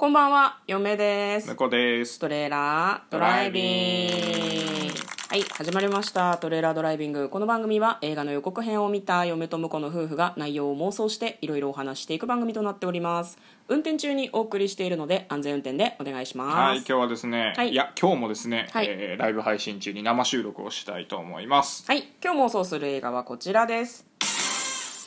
こんばんは、嫁です。猫ですトレーラードライビング。はい、始まりました。トレーラードライビング。この番組は映画の予告編を見た嫁と婿の夫婦が内容を妄想していろいろお話していく番組となっております。運転中にお送りしているので安全運転でお願いします。はい今日はですね、はいい、や今日もですね、はいえーライブ配信中に生収録をしたいと思いますはい、今日妄想する映画はこちらです。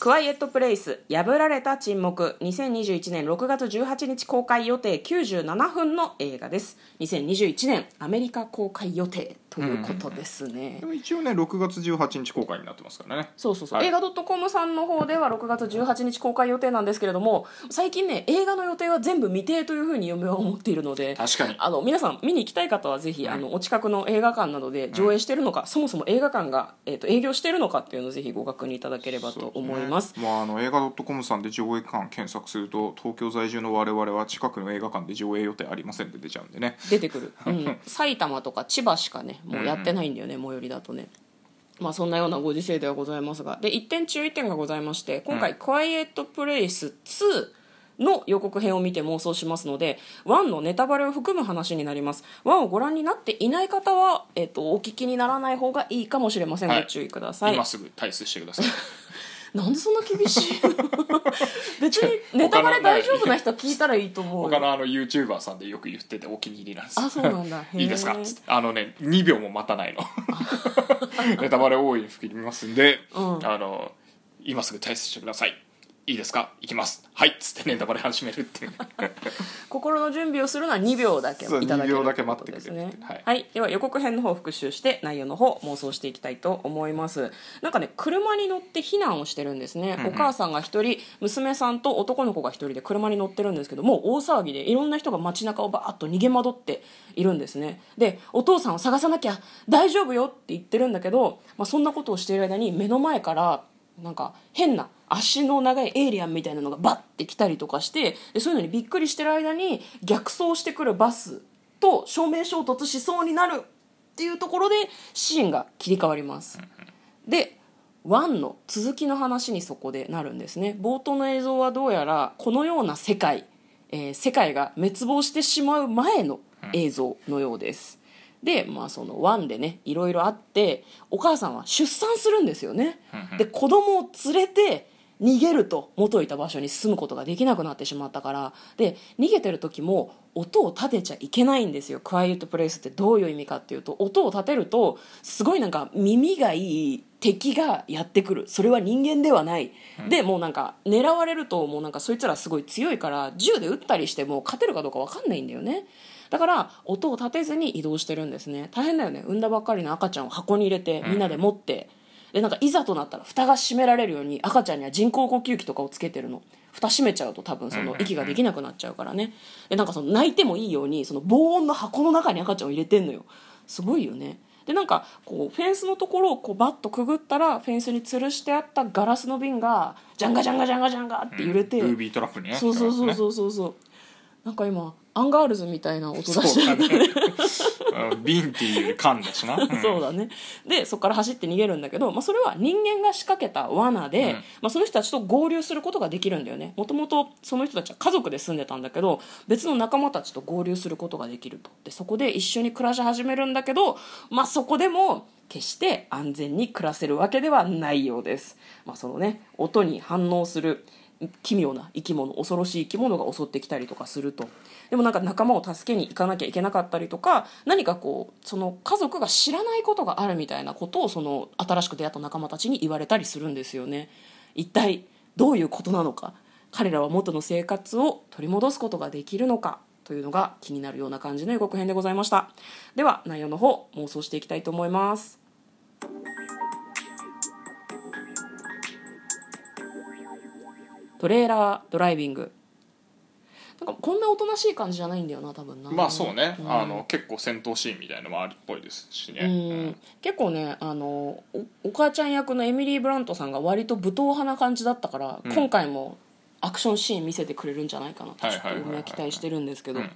クワイエットプレイス破られた沈黙。2021年6月18日公開予定。97分の映画です。2021年アメリカ公開予定。ということですね、でも一応ね6月18日公開になってますからね。そうそうそう、はい。映画 .com さんの方では6月18日公開予定なんですけれども最近ね映画の予定は全部未定というふうに嫁は思っているので確かに。あの皆さん見に行きたい方はぜひ、あのお近くの映画館などで上映しているのか、そもそも映画館が、えー、と営業しているのかっていうのをぜひご確認いただければと思います。まあ、あの映画 .com さんで上映館検索すると東京在住の我々は近くの映画館で上映予定ありませんって出ちゃうんでね。出てくる、うん、埼玉とか千葉しかねもうやってないんだよね、最寄りだとね。まあそんなようなご時世ではございますが。で一点注意点がございまして今回「クワイエット・プレイス2」の予告編を見て妄想しますので1のネタバレを含む話になります。1をご覧になっていない方は、えっとお聞きにならない方がいいかもしれません、はい。ご注意ください。今すぐ退出してください なんでそんな厳しいの？別にネタバレ大丈夫な人は聞いたらいいと思う。よ他のあの YouTuber さんでよく言っててお気に入りなんです。あそうなんだ。いいですか？つって。あのね2秒も待たないの。ネタバレ多いに含みますんで、うん。あの今すぐ退出してくださいいいですか？行きます。はい。っつってネタバレ始めるっていう 心の準備をするのは2秒だけいただける2秒だけ待ってくれですねはい。では予告編の方を復習して内容の方妄想していきたいと思います。なんかね車に乗って避難をしてるんですね、お母さんが一人娘さんと男の子が一人で車に乗ってるんですけどもう大騒ぎでいろんな人が街中をバーッと逃げ惑っているんですね。でお父さんを探さなきゃ大丈夫よって言ってるんだけど、まあ、そんなことをしている間に目の前からなんか変な足の長いエイリアンみたいなのがバッて来たりとかしてでそういうのにびっくりしてる間に逆走してくるバスと正面衝突しそうになるっていうところでシーンが切り替わります。で1の続きの話にそこでなるんですね。冒頭の映像はどうやらこのような世界、えー世界が滅亡してしまう前の映像のようです。でまあその1でねいろいろあってお母さんは出産するんですよね。で子供を連れて逃げると元いた場所に住むことができなくなってしまったから。で逃げてる時も音を立てちゃいけないんですよ。クワイエットプレイスってどういう意味かっていうと。音を立てるとすごいなんか耳がいい敵がやってくる。それは人間ではない、でもうなんか狙われるともうなんかそいつらすごい強いから銃で撃ったりしても勝てるかどうか分かんないんだよね。だから音を立てずに移動してるんですね。大変だよね。産んだばっかりの赤ちゃんを箱に入れてみんなで持って、でなんかいざとなったら蓋が閉められるように赤ちゃんには人工呼吸器とかをつけてるの。蓋閉めちゃうと多分その息ができなくなっちゃうからね。でなんかその泣いてもいいようにその防音の箱の中に赤ちゃんを入れてんのよ。すごいよね。でなんかこうフェンスのところをこうバッとくぐったらフェンスに吊るしてあったガラスの瓶がジャンガジャンガジャンガジャンガって揺れて、ブービートラップにね。そうそうそううそう。そうそうなんか今アンガールズみたいな音出そうしてるだねうん瓶っていうより缶だしな、うん。そうだね。でそこから走って逃げるんだけど、まあ、それは人間が仕掛けた罠で、うん。まあ、その人たちと合流することができるんだよね。もともとその人たちは家族で住んでたんだけど別の仲間たちと合流することができると。でそこで一緒に暮らし始めるんだけど、まあ、そこでも決して安全に暮らせるわけではないようです、まあ、そのね音に反応する奇妙な生き物恐ろしい生き物が襲ってきたりとかすると。でもなんか仲間を助けに行かなきゃいけなかったりとか何かこうその家族が知らないことがあるみたいなことをその新しく出会った仲間たちに言われたりするんですよね。一体どういうことなのか。彼らは元の生活を取り戻すことができるのか。というのが気になるような感じの予告編でございました。では内容の方妄想していきたいと思います。トレーラードライビング。なんかこんなおとなしい感じじゃないんだよな多分な。まあそうね、ん。あの結構戦闘シーンみたいのもあるっぽいですしね、うん。結構ねあのおお母ちゃん役のエミリー・ブラントさんが割と武闘派な感じだったから、うん。今回もアクションシーン見せてくれるんじゃないかなとちょっと期待してるんですけど、うん。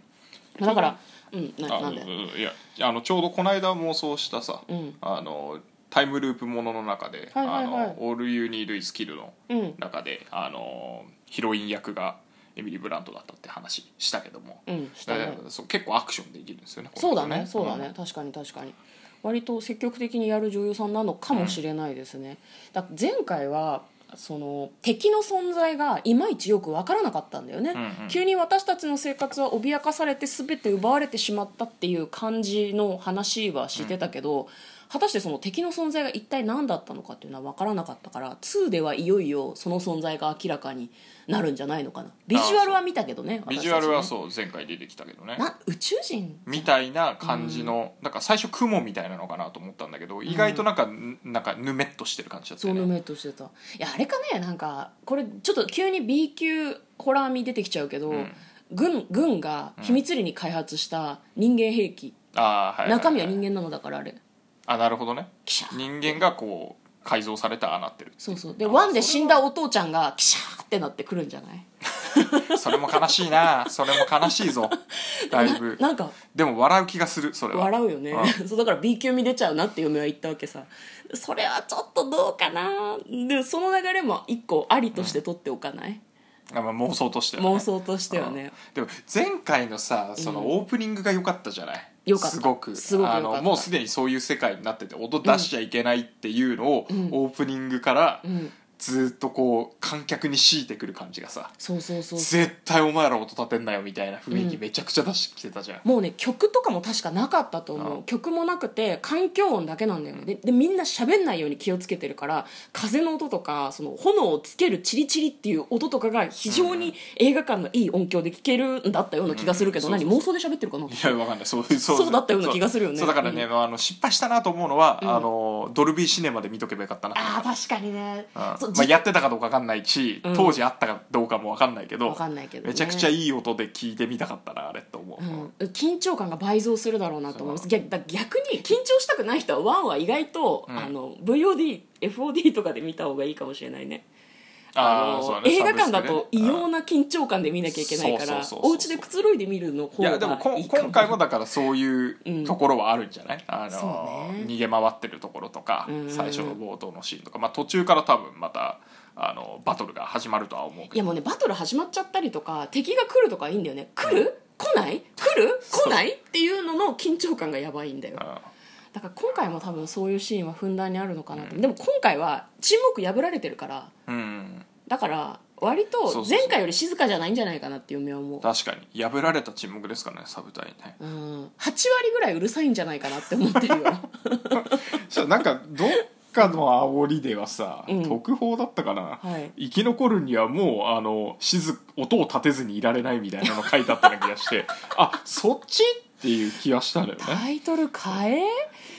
だからうんなあなんで？うんいやあのちょうどこの間妄想したさ、うん。あのタイムループものの中で「はいはいはい。あのオール・ユー・ニード・イズ・キル」のうん。中であのヒロイン役がエミリー・ブラントだったって話したけども、うんしたね。えーそう結構アクションできるんですよねこのそう人だねそうだね、確かに確かに。割と積極的にやる女優さんなのかもしれないですね、だ前回はその敵の存在がいまいちよく分からなかったんだよね、んうん。急に私たちの生活は脅かされて全て奪われてしまったっていう感じの話はしてたけど、果たしてその敵の存在が一体何だったのかっていうのは分からなかったから2ではいよいよその存在が明らかになるんじゃないのかな。ビジュアルは見たけどねビジュアルはそう前回出てきたけどね。な宇宙人みたいな感じの、だから最初雲みたいなのかなと思ったんだけど意外となんか、なんかぬめっとしてる感じだったよねそうぬめっとしてた。いやあれかねなんかこれちょっと急に B 級ホラー味出てきちゃうけど、ん。軍軍が秘密裏に開発した人間兵器、あーはいいい。中身は人間なのだからあれあなるほどね。キシャー。人間がこう改造されたああなってるそうそう。でワンで死んだお父ちゃんがキシャーってなってくるんじゃない？それも悲しいな。それも悲しいぞ。だいぶ。ななんか。でも笑う気がするそれは。笑うよね。そうだから B 級味出ちゃうなって嫁は言ったわけさ。それはちょっとどうかな？でその流れも一個ありとして取っておかない、あまあ妄想としてはね。妄想としてはね。でも前回のさそのオープニングが良かったじゃない、良かった。すごく。すごくあのもうすでにそういう世界になってて音出しちゃいけないっていうのを、オープニングからんずっとこう観客に強いてくる感じがさ、そうそうそう絶対お前ら音立てんなよみたいな雰囲気めちゃくちゃ出してきてたじゃん、もう。ね曲とかも確かなかったと思う、うん。曲もなくて環境音だけなんだよね。ででみんな喋んないように気をつけてるから風の音とかその炎をつけるチリチリっていう音とかが非常に映画館のいい音響で聞けるんだったような気がするけど、うん何妄想で喋ってるかな？いやわかんない。そうそう。そうだったような気がするよね。そうだからね、あの失敗したなと思うのは、ん。あのドルビーシネマで見とけばよかったな。あー確かにね。うん。そうまあ、やってたかどうか分かんないし、うん。当時あったかどうかも分かんないけどわかんないけどね。めちゃくちゃいい音で聞いてみたかったなあれと思う、うん、緊張感が倍増するだろうなと思います。逆だ逆に緊張したくない人はワンは意外と、うん。あの VODFOD とかで見た方がいいかもしれないねあ映画館だと異様な緊張感で見なきゃいけないからお家でくつろいで見るの方がいやでも今回もだからそういううん。ところはあるんじゃない、あそうのね。逃げ回ってるところとか、うん。最初の冒頭のシーンとか、まあ、途中から多分またあのバトルが始まるとは思うけど。いやもうねバトル始まっちゃったりとか敵が来るとかいいんだよね。来る？来ない？来る？来ない？っていうのの緊張感がやばいんだよ。うんだから今回も多分そういうシーンはふんだんにあるのかなと、でも今回は沈黙破られてるから。うん。だから割と前回より静かじゃないんじゃないかなっていう夢は思う。確かに。破られた沈黙ですからねサブタイねうん、8割ぐらいうるさいんじゃないかなって思ってるよ。なんかどっかの煽りではさ、うん。特報だったかな、はい。生き残るにはもうあの静音を立てずにいられないみたいなの書いてあったような気がして。あそっちっていう気はしたのよね。タイトル変え？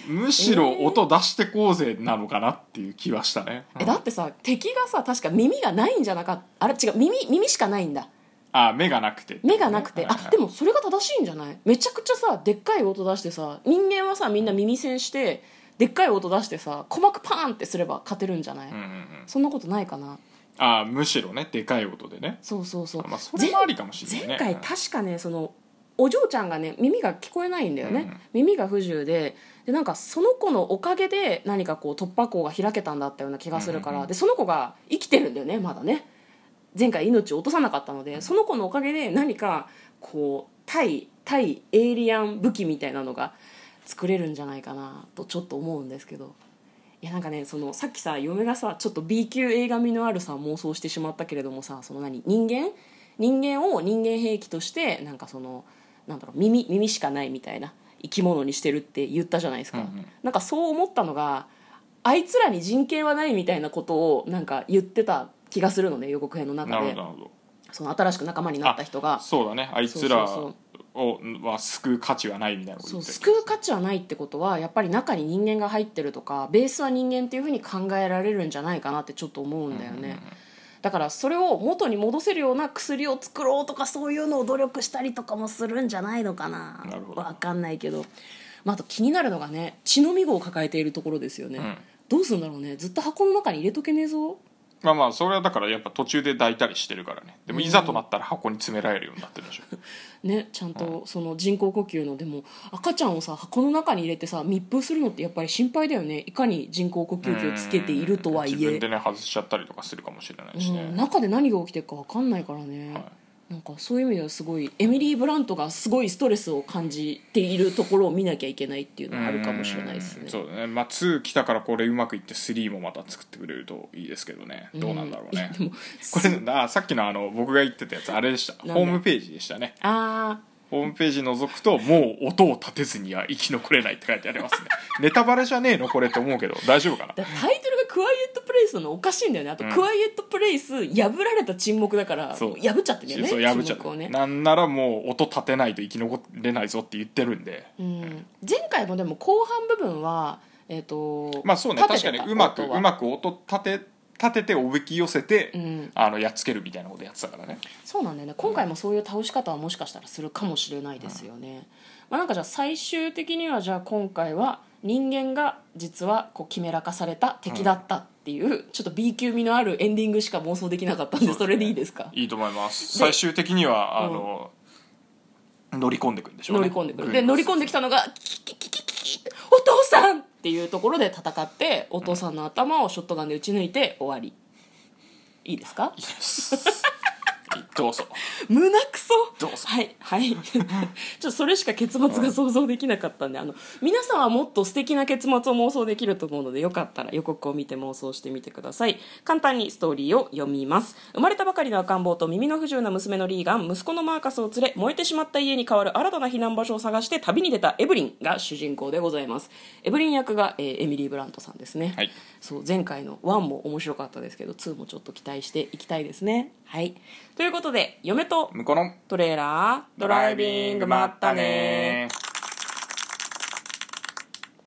むしろ音出してこうぜなのかなっていう気はしたね、えだってさ敵がさ確か耳がないんじゃなかった。あれ違う耳耳しかないんだ。あ目がなくて目がなくて、あでもそれが正しいんじゃない？めちゃくちゃさでっかい音出してさ人間はさみんな耳栓してでっかい音出してさ鼓膜パーンってすれば勝てるんじゃない、うんうんうん。そんなことないかな。あむしろねでかい音でね。そうそうそう、まあそれもありかもしれないね。前回確かねそのお嬢ちゃんがね耳が聞こえないんだよね、うん。耳が不自由で。でなんかその子のおかげで何かこう突破口が開けたんだったような気がするから、うんうんうん。でその子が生きてるんだよねまだね。前回命を落とさなかったのでその子のおかげで何かこう対対エイリアン武器みたいなのが作れるんじゃないかなとちょっと思うんですけど。いやなんかねそのさっきさ嫁がさちょっと B 級映画味のあるさ妄想してしまったけれどもさその何人間？人間を人間兵器としてなんかそのなんだろう耳耳しかないみたいな生き物にしてるって言ったじゃないですか、うんうん。なんかそう思ったのがあいつらに人権はないみたいなことをなんか言ってた気がするのね予告編の中で。ほどなるほど。その新しく仲間になった人が。そうだね。あいつらをは救う価値はないみたいなこと救う価値はないってことはやっぱり中に人間が入ってるとかベースは人間っていうふうに考えられるんじゃないかなってちょっと思うんだよね、だからそれを元に戻せるような薬を作ろうとかそういうのを努力したりとかもするんじゃないのかな。わかんないけど、まあ、あと気になるのがね血のみ子を抱えているところですよね、うん。どうするんだろうね。ずっと箱の中に入れとけねえぞまあまあそれはだからやっぱ途中で抱いたりしてるからね。でもいざとなったら箱に詰められるようになってるでしょ。ねちゃんとその人工呼吸のでも赤ちゃんをさ箱の中に入れてさ密封するのってやっぱり心配だよね。いかに人工呼吸器をつけているとはい自分えでね外しちゃったりとかするかもしれないしね、うん、中で何が起きてるか分かんないからね、はいなんかそういう意味ではすごいエミリー・ブラントがすごいストレスを感じているところを見なきゃいけないっていうのはあるかもしれないですね。うんそうだね。まあ2来たからこれうまくいって3もまた作ってくれるといいですけどね。どうなんだろうね、でもこれあさっきのあの僕が言ってたやつあれでした。ホームページでしたね。あホームページ覗くともう音を立てずには生き残れないって書いてありますね。ネタバレじゃねえの？これって思うけど。大丈夫かな？タイトルがクワイエットプレイスなのおかしいんだよね。あと、うんクワイエットプレイス破られた沈黙だからそう。もう破っちゃってるよねそう破っちゃう、沈黙をね。なんならもう音立てないと生き残れないぞって言ってるんでうん、前回もでも後半部分はえっ、とまあそうね。確かにうまく音は。うまく音立て立てておびき寄せて、うん。あのやっつけるみたいなことやってたからね。そうなんだよね。今回もそういう倒し方はもしかしたらするかもしれないですよね、まあ、なんかじゃあ最終的にはじゃあ今回は人間が実はこうキメラ化された敵だったっていう、ちょっと B 級味のあるエンディングしか妄想できなかったんでそれでいいですか？いいと思います。で最終的にはあの、乗り込んでくんでしょうね。乗り込んでくる。軍で乗り込んできたのがキキキキキキお父さんっていうところで戦ってお父さんの頭をショットガンで撃ち抜いて終わりいいですかいいですどうぞ。胸くそどうぞ。はいはい。ちょっとそれしか結末が想像できなかったんであの皆さんはもっと素敵な結末を妄想できると思うのでよかったら予告を見て妄想してみてください。簡単にストーリーを読みます。生まれたばかりの赤ん坊と耳の不自由な娘のリーガン息子のマーカスを連れ燃えてしまった家に代わる新たな避難場所を探して旅に出たエブリンが主人公でございます。エブリン役が、えーエミリー・ブラントさんですね、はいそう前回の1も面白かったですけど2もちょっと期待していきたいですね。はい。ということで嫁と向こうのトレーラードライビングまったね